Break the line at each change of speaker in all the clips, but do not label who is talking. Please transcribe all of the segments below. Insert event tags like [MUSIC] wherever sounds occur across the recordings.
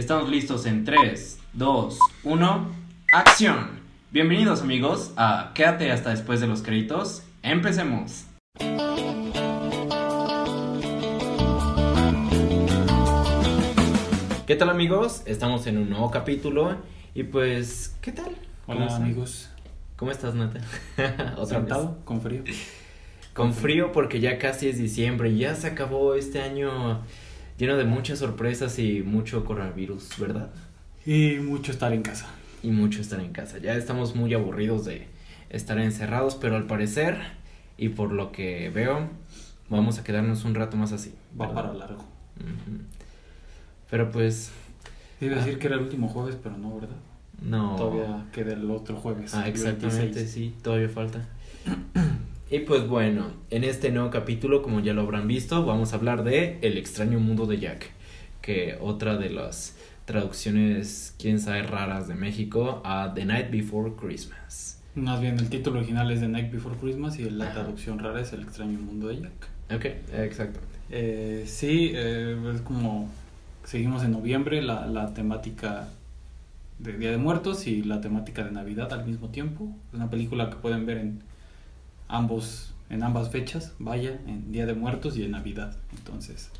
Estamos listos en 3, 2, 1, acción. Bienvenidos amigos a Quédate hasta después de los créditos. Empecemos. ¿Qué tal amigos? Estamos en un nuevo capítulo y pues, ¿qué tal? ¿Cómo
Hola amigos.
¿Cómo estás, Nata? [LAUGHS] Otra
Sentado,
vez.
con frío.
Con frío porque ya casi es diciembre y ya se acabó este año lleno de muchas sorpresas y mucho coronavirus, ¿verdad?
Y mucho estar en casa.
Y mucho estar en casa. Ya estamos muy aburridos de estar encerrados, pero al parecer y por lo que veo, vamos a quedarnos un rato más así.
Va para largo.
Pero pues,
Iba a decir que era el último jueves, pero no, ¿verdad?
no.
Todavía queda el otro jueves.
Ah, exactamente,
26.
sí, todavía falta. [CLEARS THROAT] Y pues bueno, en este nuevo capítulo, como ya lo habrán visto, vamos a hablar de El extraño mundo de Jack, que otra de las traducciones, quién sabe, raras de México a The Night Before Christmas.
Más bien, el título original es The Night Before Christmas y la
Ajá.
traducción rara es El extraño mundo de Jack.
Ok, exacto.
Eh, sí, eh, es como seguimos en noviembre, la, la temática de Día de Muertos y la temática de Navidad al mismo tiempo. Es una película que pueden ver en ambos en ambas fechas, vaya, en Día de Muertos y en Navidad. Entonces,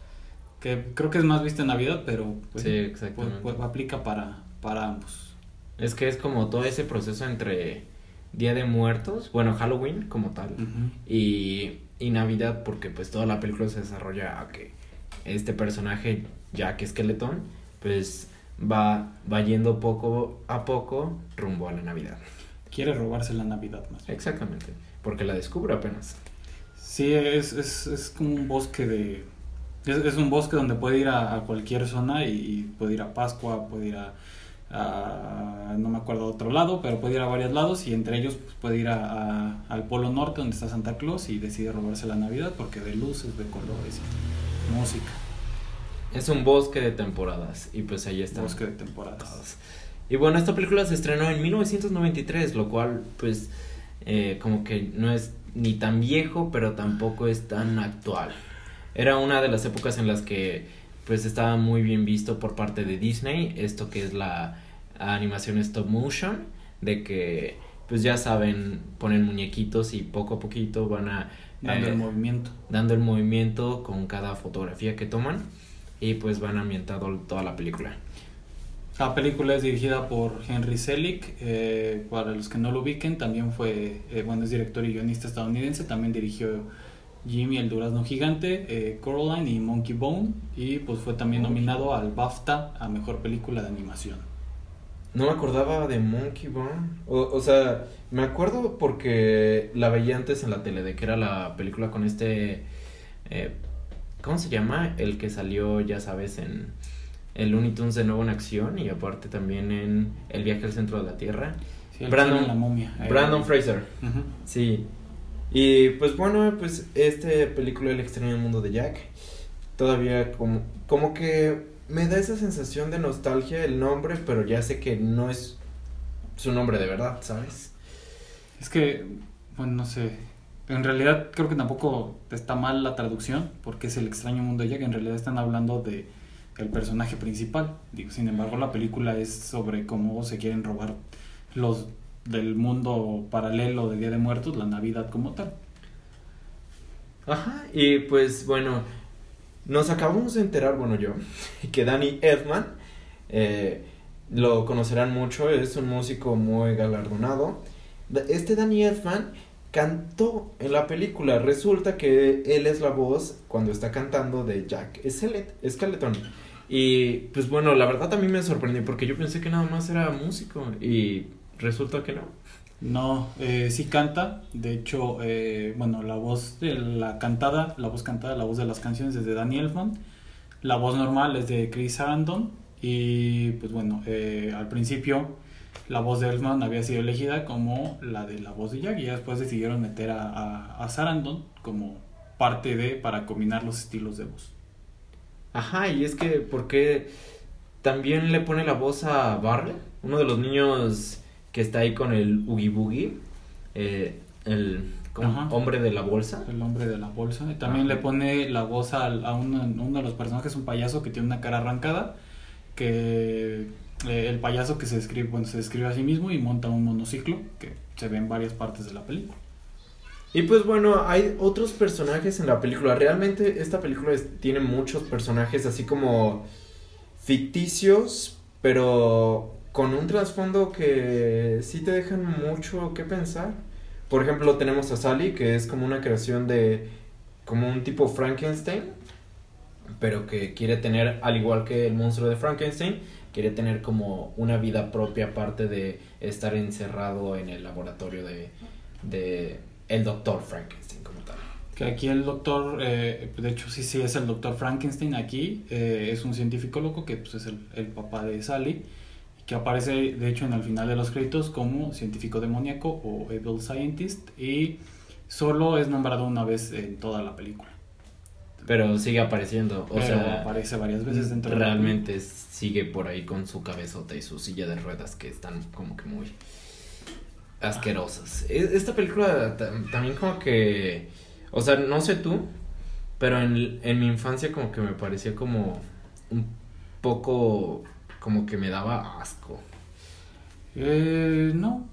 que creo que es más vista en Navidad, pero pues,
Sí, exactamente.
pues, pues, aplica para, para ambos.
Es que es como todo ese proceso entre Día de Muertos, bueno, Halloween como tal, y, y Navidad, porque pues toda la película se desarrolla a que este personaje, Jack Skeleton, pues va, va yendo poco a poco rumbo a la Navidad.
Quiere robarse la Navidad más. bien.
Exactamente, porque la descubre apenas.
Sí, es, es, es como un bosque de... Es, es un bosque donde puede ir a, a cualquier zona y, y puede ir a Pascua, puede ir a, a- No me acuerdo a otro lado, pero puede ir a varios lados y entre ellos pues, puede ir a, al Polo Norte donde está Santa Claus y decide robarse la Navidad porque de luces, de colores música.
Es un bosque de temporadas y pues ahí está.
Bosque de temporadas.
Y bueno, esta película se estrenó en 1993, lo cual pues eh, como que no es ni tan viejo, pero tampoco es tan actual. Era una de las épocas en las que pues estaba muy bien visto por parte de Disney, esto que es la animación stop motion, de que pues ya saben, ponen muñequitos y poco a poquito van a
Dando
eh,
el movimiento.
dando el movimiento con cada fotografía que toman y pues van ambientando toda la película.
La película es dirigida por Henry Selick. eh, para los que no lo ubiquen, también fue, eh, bueno, es director y guionista estadounidense. También dirigió Jimmy el Durazno Gigante, eh, Coraline y Monkey Bone. Y pues fue también nominado al BAFTA a Mejor Película de Animación.
No me acordaba de Monkey Bone. O, o sea, me acuerdo porque la veía antes en la tele, de que era la película con este... eh, ¿Cómo se llama? El que salió, ya sabes, en el Looney Tunes de nuevo en acción y aparte también en El viaje al centro de la Tierra.
Sí,
Brandon-
la momia.
Brandon Fraser. Sí. Y pues bueno, pues este película El extraño mundo de Jack todavía como como que me da esa sensación de nostalgia el nombre, pero ya sé que no es su nombre de verdad, ¿sabes?
Es que, bueno, no sé. En realidad creo que tampoco está mal la traducción, porque es el extraño mundo de Jack. En realidad están hablando de el personaje principal. Digo, sin embargo, la película es sobre cómo se quieren robar los del mundo paralelo de Día de Muertos, la Navidad como tal.
Ajá, y pues bueno, nos acabamos de enterar, bueno yo, [LAUGHS] que Danny Elfman, eh, lo conocerán mucho, es un músico muy galardonado. Este Danny Elfman cantó en la película, resulta que él es la voz cuando está cantando de Jack Skelet- Skeleton. Y pues bueno, la verdad a mí me sorprendió porque yo pensé que nada más era músico y resulta que no.
No, eh, sí canta. De hecho, eh, bueno, la voz de la cantada, la voz cantada, la voz de las canciones es de Danny Elfman. La voz normal es de Chris Sarandon. Y pues bueno, eh, al principio la voz de Elfman había sido elegida como la de la voz de Jack. Y después decidieron meter a, a Sarandon como parte de para combinar los estilos de voz.
Ajá, y es que porque también le pone la voz a Barley, uno de los niños que está ahí con el Oogie Boogie, eh, el hombre de la bolsa.
El hombre de la bolsa. Y también
Ajá.
le pone la voz al- a, uno, uno de los personajes, un payaso que tiene una cara arrancada, que eh, el payaso que se describe, bueno, se describe a sí mismo y monta un monociclo que se ve en varias partes de la película.
Y pues bueno, hay otros personajes en la película. Realmente esta película tiene muchos personajes así como ficticios, pero con un trasfondo que sí te dejan mucho que pensar. Por ejemplo, tenemos a Sally, que es como una creación de como un tipo Frankenstein, pero que quiere tener, al igual que el monstruo de Frankenstein, quiere tener como una vida propia aparte de estar encerrado en el laboratorio de, de el doctor Frankenstein como tal.
Que aquí el doctor, eh, de hecho sí, sí es el doctor Frankenstein aquí, eh, es un científico loco que pues, es el, el papá de Sally, que aparece de hecho en el final de los créditos como científico demoníaco o Evil Scientist y solo es nombrado una vez en toda la película.
Pero sigue apareciendo, o
Pero
sea,
aparece varias veces dentro de la
realmente sigue por ahí con su cabezota y su silla de ruedas que están como que muy asquerosas. E- Esta película ta- también como que, o sea, no sé tú, pero en, en mi infancia como que me parecía como un poco como que me daba asco.
Eh, no,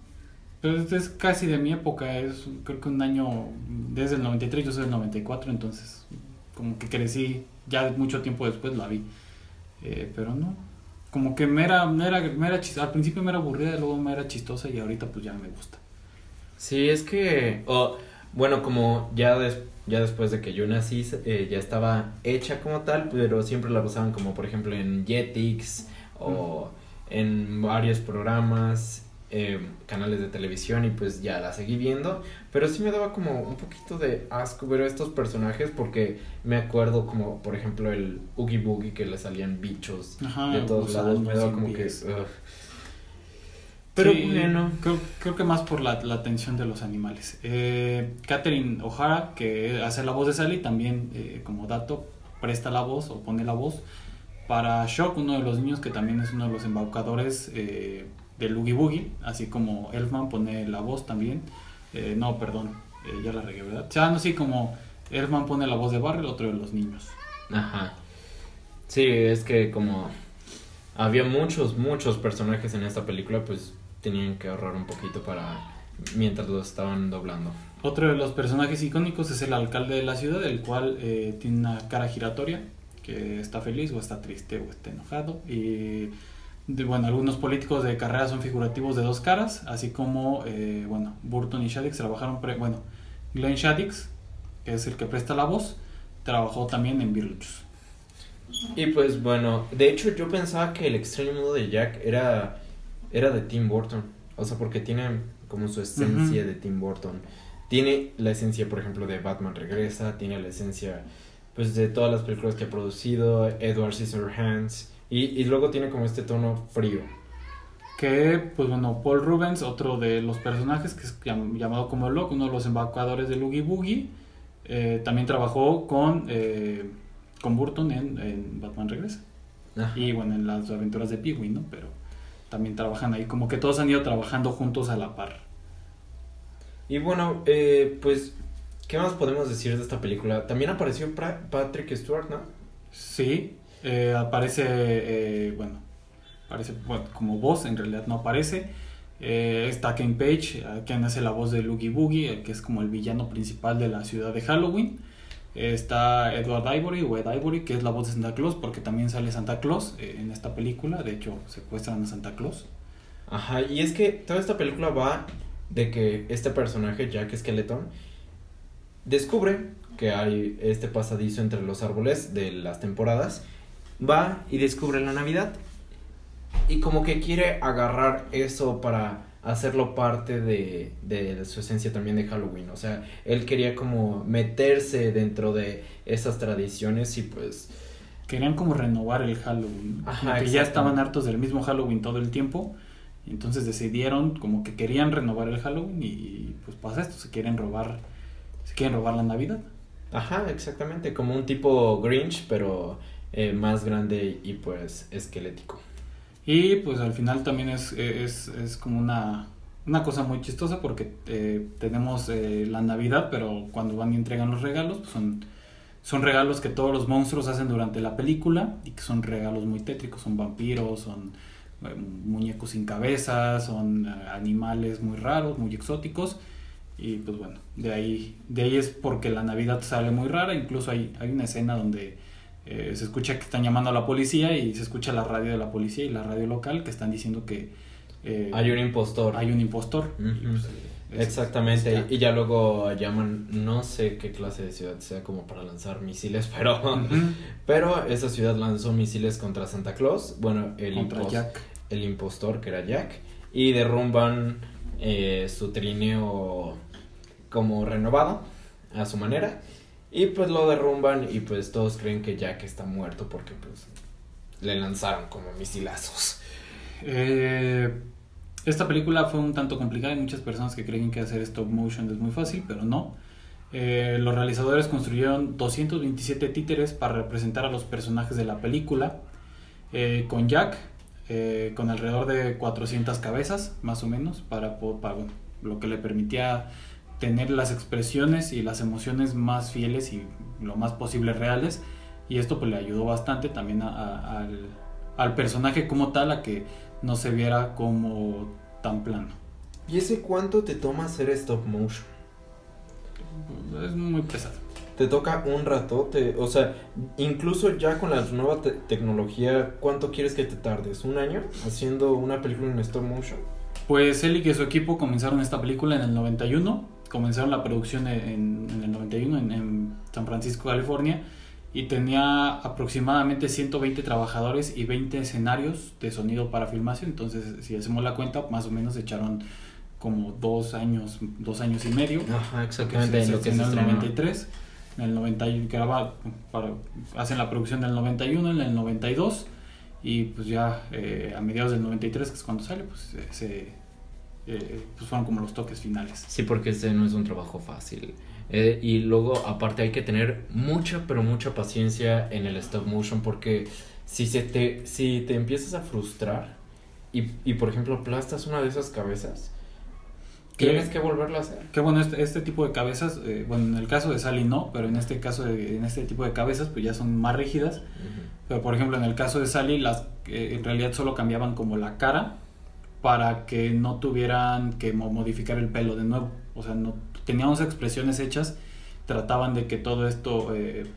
pero es- es casi de mi época, es creo que un año desde el 93, yo soy del 94, entonces como que crecí, ya mucho tiempo después la vi, Eh, pero no, como que me era, me era, me era chis- al principio me era aburrida, luego me era chistosa y ahorita pues ya me gusta.
Sí, es que, o, bueno, como ya, des- ya después de que yo nací, eh, ya estaba hecha como tal, pero siempre la usaban como, por ejemplo, en Jetix o en varios programas, eh, canales de televisión y pues ya la seguí viendo, pero sí me daba como un poquito de asco ver a estos personajes porque me acuerdo como, por ejemplo, el Oogie Boogie que le salían bichos
Ajá,
de todos lados, me daba como que... Pero
Sí,
bueno.
Creo, creo que más por la, la atención de los animales. Eh, Catherine O'Hara, que hace la voz de Sally, también eh, como dato presta la voz o pone la voz para Shock, uno de los niños que también es uno de los embaucadores eh, del Oogie Boogie, así como Elfman pone la voz también. Eh, no, perdón, eh, ya la regué, ¿verdad? O sea, no, sí, como Elfman pone la voz de Barry, el otro de los niños.
Ajá. Sí, es que como había muchos, muchos personajes en esta película, pues tenían que ahorrar un poquito para mientras lo estaban doblando.
Otro de los personajes icónicos es el alcalde de la ciudad, el cual eh, tiene una cara giratoria, que está feliz o está triste o está enojado. Y de- bueno, algunos políticos de carrera son figurativos de dos caras, así como eh, bueno, Burton y Shaddix trabajaron, pre- bueno, Glenn Shaddix, que es el que presta la voz, trabajó también en Beetlejuice.
Y pues bueno, de hecho yo pensaba que el extraño mundo de Jack era, era de Tim Burton. O sea, porque tiene como su esencia de Tim Burton. Tiene la esencia, por ejemplo, de Batman Regresa, tiene la esencia pues de todas las películas que ha producido, Edward Scissorhands, y, y luego tiene como este tono frío.
Que, pues bueno, Paul Rubens, otro de los personajes que es llam- llamado como Locke, uno de los embaucadores de Oogie Boogie, eh, también trabajó con, eh, con Burton en, en Batman Regresa.
Ajá.
Y bueno, en las aventuras de Peewee, ¿no? Pero también trabajan ahí, como que todos han ido trabajando juntos a la par.
Y bueno, eh, pues, ¿qué más podemos decir de esta película? También apareció Patrick Stewart, ¿no?
Sí, eh, aparece, eh, bueno, aparece como voz, en realidad no aparece. Eh, está Ken Page, quien hace la voz de Oogie Boogie, eh, que es como el villano principal de la ciudad de Halloween. Eh, está Edward Ivory o Ed Ivory, que es la voz de Santa Claus, porque también sale Santa Claus en esta película. De hecho, secuestran a Santa Claus.
Ajá, y es que toda esta película va de que este personaje, Jack Skeleton, descubre que hay este pasadizo entre los árboles de las temporadas, va y descubre la Navidad. Y como que quiere agarrar eso para hacerlo parte de, de su esencia también de Halloween. O sea, él quería como meterse dentro de esas tradiciones y pues...
Querían como renovar el Halloween.
Ajá,
que ya estaban hartos del mismo Halloween todo el tiempo. Entonces decidieron como que querían renovar el Halloween y pues pasa esto, se quieren robar, se quieren robar la Navidad.
Ajá, exactamente, como un tipo Grinch, pero eh, más grande y pues esquelético.
Y pues al final también es, es, es como una, una cosa muy chistosa porque eh, tenemos eh, la Navidad, pero cuando van y entregan los regalos pues son, son regalos que todos los monstruos hacen durante la película y que son regalos muy tétricos, son vampiros, son eh, muñecos sin cabeza, son eh, animales muy raros, muy exóticos. Y pues bueno, de ahí, de ahí es porque la Navidad sale muy rara, incluso hay, hay una escena donde eh, se escucha que están llamando a la policía y se escucha la radio de la policía y la radio local que están diciendo que
hay un impostor.
Hay un impostor.
Exactamente, y ya luego llaman, no sé qué clase de ciudad sea como para lanzar misiles, [LAUGHS] pero, pero esa ciudad lanzó misiles contra Santa Claus, bueno, el, el impostor que era Jack, y derrumban eh, su trineo como renovado a su manera, y pues lo derrumban y pues todos creen que Jack está muerto porque pues le lanzaron como misilazos.
Eh esta película fue un tanto complicada, hay muchas personas que creen que hacer stop motion es muy fácil, pero no. Eh, los realizadores construyeron 227 títeres para representar a los personajes de la película, eh, con Jack, con alrededor de 400 cabezas, más o menos, para, para lo que le permitía tener las expresiones y las emociones más fieles y lo más posible reales. Y esto pues le ayudó bastante también al, al personaje como tal a que no se viera como tan plano.
¿Y ese cuánto te toma hacer stop motion?
Es muy pesado.
Te toca un ratote, o sea, incluso ya con la nueva tecnología, ¿cuánto quieres que te tardes? ¿Un año haciendo una película en stop motion?
Pues él y su equipo comenzaron esta película en el 91, comenzaron la producción en, el 91 en, en San Francisco, California, y tenía aproximadamente 120 trabajadores y 20 escenarios de sonido para filmación. Entonces, si hacemos la cuenta, más o menos echaron como dos años, dos años y medio.
Ajá, exactamente.
en lo que es el 93, en el 90, graba, para, hacen la producción del 91, en el 92, y pues ya eh, a mediados del 93, que es cuando sale, pues se, eh, pues fueron como los toques finales.
Sí, porque este no es un trabajo fácil. Eh, y luego, aparte, hay que tener mucha, pero mucha paciencia en el stop motion porque si, se te, si te empiezas a frustrar y, y por ejemplo, aplastas una de esas cabezas, tienes que volverlo a hacer.
Que bueno, este, este tipo de cabezas, eh, bueno, en el caso de Sally no, pero en este caso, de, en este tipo de cabezas, pues ya son más rígidas. Pero por ejemplo, en el caso de Sally, las eh, en realidad solo cambiaban como la cara para que no tuvieran que modificar el pelo de nuevo. O sea, no teníamos expresiones hechas, trataban de que todo esto eh,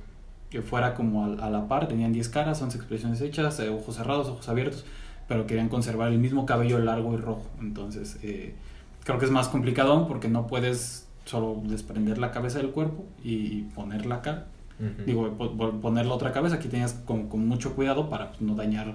que fuera como a, la par, tenían 10 caras, 11 expresiones hechas, eh, ojos cerrados, ojos abiertos, pero querían conservar el mismo cabello largo y rojo. Entonces, eh, creo que es más complicado porque no puedes solo desprender la cabeza del cuerpo y poner la cara. Digo, poner la otra cabeza, aquí tenías con, con mucho cuidado para no dañar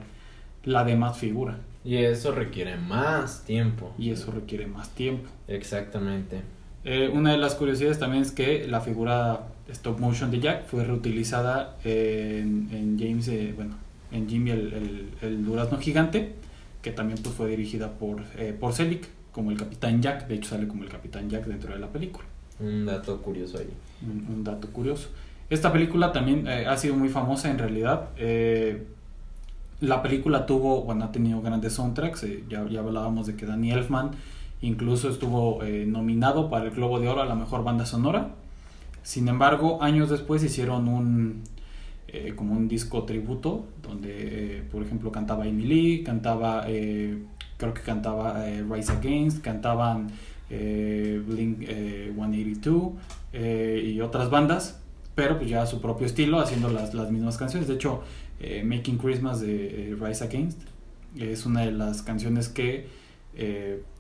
la demás figura.
Y eso requiere más tiempo.
Y eso requiere más tiempo.
Exactamente.
Eh, una de las curiosidades también es que la figura stop motion de Jack fue reutilizada en, en James, eh, bueno, en Jimmy el, el, durazno gigante, que también pues, fue dirigida por, eh, por Selick, como el Capitán Jack, de hecho sale como el Capitán Jack dentro de la película.
Un dato curioso ahí.
Un, dato curioso. Esta película también ha sido muy famosa en realidad. La película tuvo, bueno, ha tenido grandes soundtracks, ya, ya hablábamos de que Danny Elfman Incluso estuvo eh, nominado para el Globo de Oro a la mejor banda sonora. Sin embargo, años después hicieron un eh, como un disco tributo donde, eh, por ejemplo, cantaba Emily, cantaba, creo que cantaba Rise Against, cantaban Blink 182 y otras bandas, pero pues ya a su propio estilo, haciendo las, las mismas canciones. De hecho, Making Christmas de Rise Against es una de las canciones que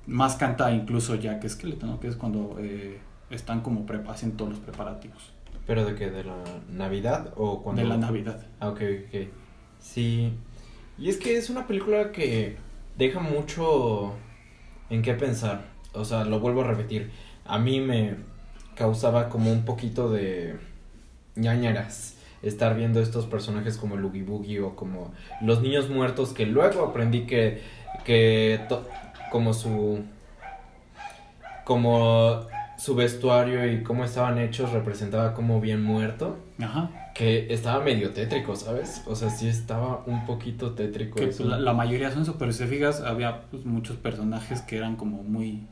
más canta incluso Jack Skeleton, ¿no? Que es cuando eh, están como hacen todos los preparativos.
¿Pero de qué? ¿De la Navidad o cuando...?
De la Navidad.
Ah, ok, ok. Sí. Y es que es una película que deja mucho en qué pensar. O sea, lo vuelvo a repetir. A mí me causaba como un poquito de ñañaras estar viendo estos personajes como el Oogie Boogie o como los niños muertos que luego aprendí que, que como su como su vestuario y cómo estaban hechos representaba como bien muerto.
Ajá.
Que estaba medio tétrico, ¿sabes? O sea, sí estaba un poquito tétrico.
Que la, mayoría son eso, pero si te fijas, había pues, muchos personajes que eran como muy,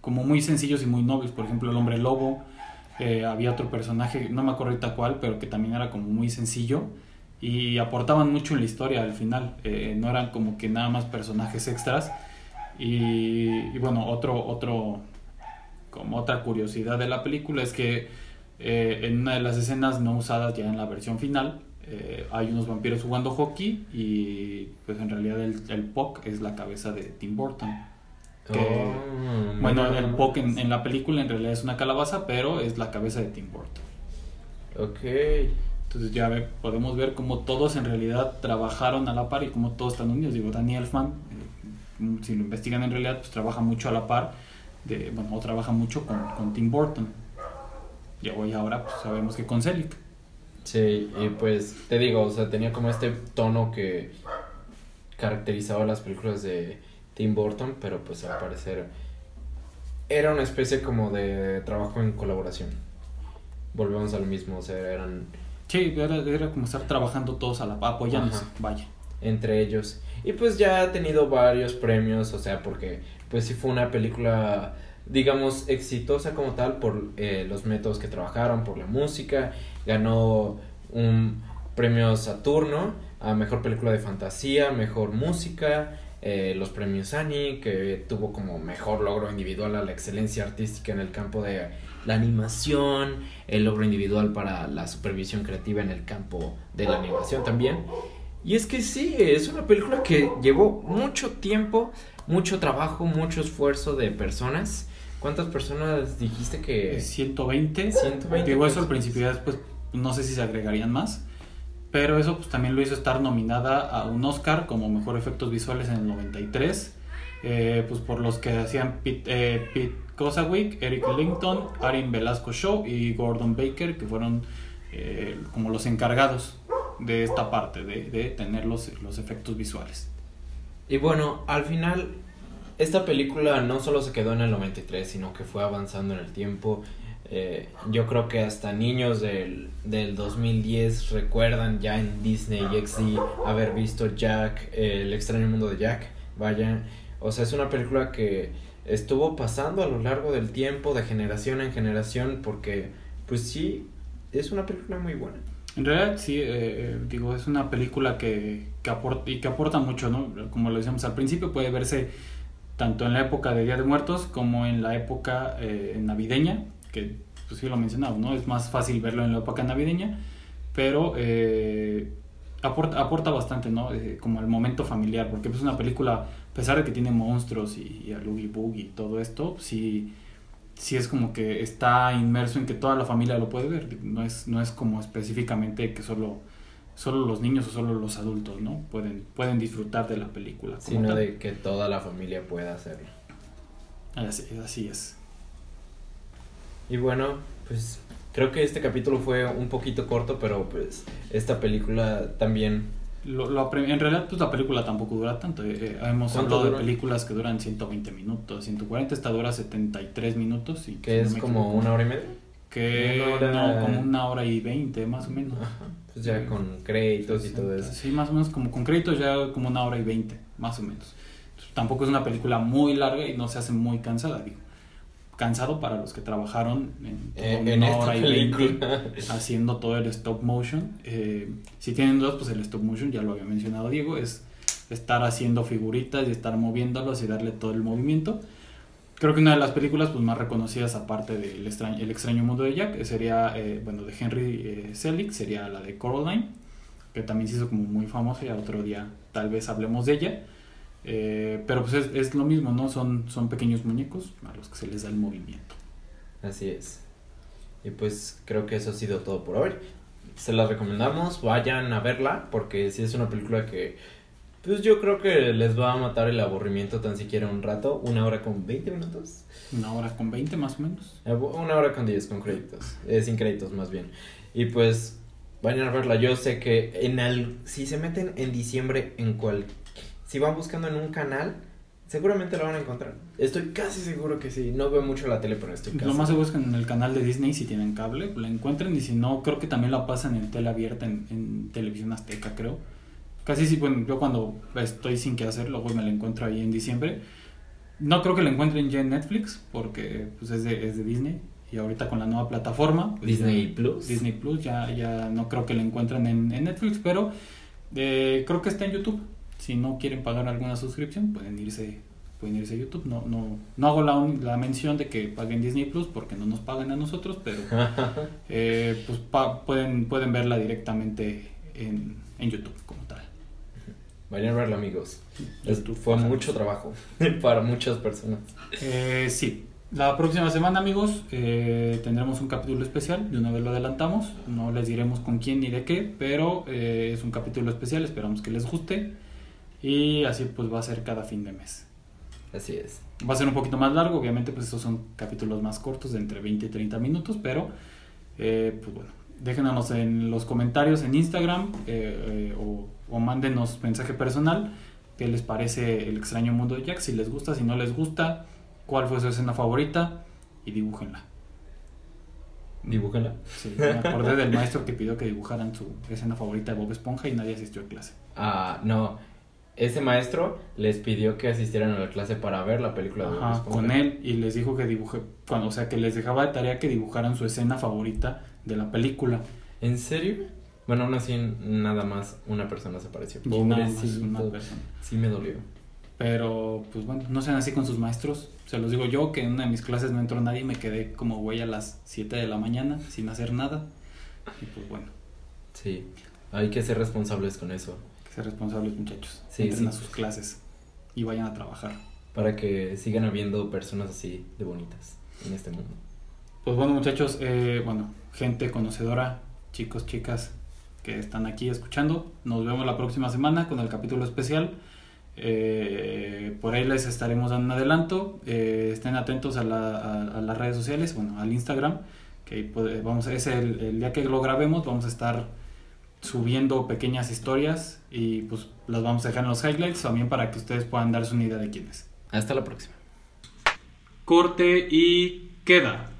como muy sencillos y muy nobles. Por ejemplo, el hombre lobo, Eh, había otro personaje, no me acuerdo ahorita cuál, pero que también era como muy sencillo y aportaban mucho en la historia al final. Eh, no eran como que nada más personajes extras. Y, bueno, otro, otro, como otra curiosidad de la película es que eh, en una de las escenas no usadas ya en la versión final, hay unos vampiros jugando hockey y pues en realidad el, el Puck es la cabeza de Tim Burton. Que,
Oh,
bueno, el Puck en, la película en realidad es una calabaza, pero es la cabeza de Tim Burton.
Ok.
Entonces ya ve- podemos ver cómo todos en realidad trabajaron a la par y cómo todos están unidos. Digo, Danny Elfman, eh, si lo investigan en realidad, pues trabaja mucho a la par, de, bueno, o trabaja mucho con, con Tim Burton. Y hoy ahora pues, sabemos que con Selick.
Sí, y pues te digo, o sea, tenía como este tono que caracterizaba las películas de Tim Burton, pero pues al parecer era una especie como de trabajo en colaboración. Volvemos al mismo, o sea, eran
Sí, era, era como estar trabajando todos a la apoyándose,
Ajá.
vaya.
entre ellos. Y pues ya ha tenido varios premios, o sea, porque pues sí fue una película, digamos, exitosa como tal por eh, los métodos que trabajaron, por la música. Ganó un premio Saturno a Mejor Película de Fantasía, Mejor Música, eh, los premios Annie, que tuvo como mejor logro individual a la excelencia artística en el campo de la animación, el logro individual para la supervisión creativa en el campo de la animación también. Y es que sí, es una película que llevó mucho tiempo, mucho trabajo, mucho esfuerzo de personas. ¿Cuántas personas dijiste que...?
Eh, 120.
120
Digo, eso al principio ya después no sé si se agregarían más. Pero eso pues también lo hizo estar nominada a un Oscar como mejor efectos visuales en el 93. eh, pues por los que hacían Pete, eh, Pete Kosawick, Eric Lincoln, Arin Velasco Show y Gordon Baker, que fueron eh, como los encargados de esta parte, de, de tener los, los efectos visuales.
Y bueno, al final, esta película no solo se quedó en el 93, sino que fue avanzando en el tiempo. Eh, yo creo que hasta niños del, del 2010 recuerdan ya en Disney XD haber visto Jack, eh, El extraño mundo de Jack. Vaya, o sea, es una película que estuvo pasando a lo largo del tiempo, de generación en generación, porque, pues sí, es una película muy buena.
En realidad, sí, eh, eh, digo, es una película que, que aporta, y que aporta mucho, ¿no? Como lo decíamos al principio, puede verse tanto en la época de Día de Muertos como en la época navideña, que pues sí lo mencionaba, ¿no? Es más fácil verlo en la época navideña, pero eh, aporta, aporta bastante, ¿no? Eh, como el momento familiar, porque pues, es una película, a pesar de que tiene monstruos y, y a Oogie Boogie y todo esto, sí sí es como que está inmerso en que toda la familia lo puede ver. No es, no es como específicamente que solo, solo los niños o solo los adultos, ¿no? Pueden, pueden disfrutar de la película.
Sino
tal.
de que toda la familia pueda hacerlo.
Así, así es.
Y bueno, pues creo que este capítulo fue un poquito corto, pero pues esta película también...
Lo, lo en realidad, pues la película tampoco dura tanto. eh, eh, hemos
¿Cuánto
hablado de
dura?
películas que duran 120 minutos, 140, esta dura 73 minutos. Y,
que
no
es
me
como
equivoco,
una hora y media.
Que
hora-
no, como una hora y 20 más o menos.
Ajá, pues ya con créditos y todo eso.
Sí, más o menos como con créditos ya como una hora y veinte, más o menos. Tampoco es una película muy larga y no se hace muy cansada, digo. Cansado para los que trabajaron en,
Eh,
una
en esta
hora y veinte
película.
haciendo todo el stop motion. Eh, si tienen dudas, pues el stop motion, ya lo había mencionado Diego, es estar haciendo figuritas y estar moviéndolos y darle todo el movimiento. Creo que una de las películas pues, más reconocidas, aparte de El extraño, el extraño mundo de Jack, sería, eh, bueno, de Henry eh, Selick, sería la de Coraline, que también se hizo como muy famosa y otro día tal vez hablemos de ella. Eh, pero pues es, es lo mismo, ¿no? Son, son pequeños muñecos a los que se les da el movimiento.
Así es. Y pues creo que eso ha sido todo por hoy. Se las recomendamos, vayan a verla, porque si es una película que, pues yo creo que les va a matar el aburrimiento tan siquiera un rato, una hora con 20 minutos.
Una hora con 20 más o menos.
Eh, Una hora con 10 con créditos, eh, sin créditos más bien. Y pues vayan a verla. Yo sé que en al, si se meten en diciembre en cual, si van buscando en un canal, seguramente la van a encontrar. Estoy casi seguro que sí. No veo mucho la tele, pero estoy casi.
Lo más seguro es que en el canal de Disney, si tienen cable, la encuentren. Y si no, creo que también la pasan en tele abierta, en, en televisión azteca, creo. Casi sí, bueno, yo cuando estoy sin qué hacer, luego me la encuentro ahí en diciembre. No creo que la encuentren ya en Netflix, porque pues, es, de, es de Disney. y ahorita con la nueva plataforma. pues
Disney
ya-
Plus.
Disney Plus, ya, ya no creo que la encuentren en, en Netflix, pero eh, creo que está en YouTube. Si no quieren pagar alguna suscripción, pueden irse pueden irse a YouTube. No, no, no hago la, un- la mención de que paguen Disney Plus porque no nos pagan a nosotros, pero [LAUGHS] eh, pues pa- pueden, pueden verla directamente en, en YouTube como tal.
Vayan a verla, amigos.
YouTube,
fue mucho trabajo [LAUGHS] para muchas personas.
Eh, sí, la próxima semana, amigos, eh, tendremos un capítulo especial. De una vez lo adelantamos. No les diremos con quién ni de qué, pero eh, es un capítulo especial. Esperamos que les guste. Y así pues va a ser cada fin de mes.
Así es.
Va a ser un poquito más largo, obviamente, pues estos son capítulos más cortos, de entre 20 y 30 minutos, pero eh, pues bueno, déjenos en los comentarios en Instagram eh, eh, o, o mándenos mensaje personal qué les parece el extraño mundo de Jack, si les gusta, si no les gusta, cuál fue su escena favorita y dibújenla.
Dibújenla.
Sí, me acordé del maestro que pidió que dibujaran su escena favorita de Bob Esponja y nadie asistió a clase.
Ah, no. Ese maestro les pidió que asistieran a la clase para ver la película de
Ajá, con él y les dijo que dibuje, cuando, o sea, que les dejaba de tarea que dibujaran su escena favorita de la película.
¿En serio? Bueno, aún así, nada más una persona se apareció.
Y nada más
Pobrecito.
una persona.
Sí me dolió.
Pero, pues bueno, no sean así con sus maestros. Se los digo yo, que en una de mis clases no entró nadie y me quedé como güey a las 7 de la mañana sin hacer nada. Y pues bueno,
Sí. Hay que ser responsables con eso.
Que ser responsables muchachos.
Sí,
Entren
sí.
a sus clases y vayan a trabajar.
Para que sigan habiendo personas así de bonitas en este mundo.
Pues bueno muchachos, eh, bueno, gente conocedora, chicos, chicas que están aquí escuchando, nos vemos la próxima semana con el capítulo especial. Eh, por ahí les estaremos dando un adelanto. Eh, estén atentos a, la- a- a las redes sociales, bueno, al Instagram, que ahí puede- vamos, es el, el día que lo grabemos, vamos a estar subiendo pequeñas historias y pues las vamos a dejar en los highlights también para que ustedes puedan darse una idea de quién es.
Hasta la próxima.
Corte y queda.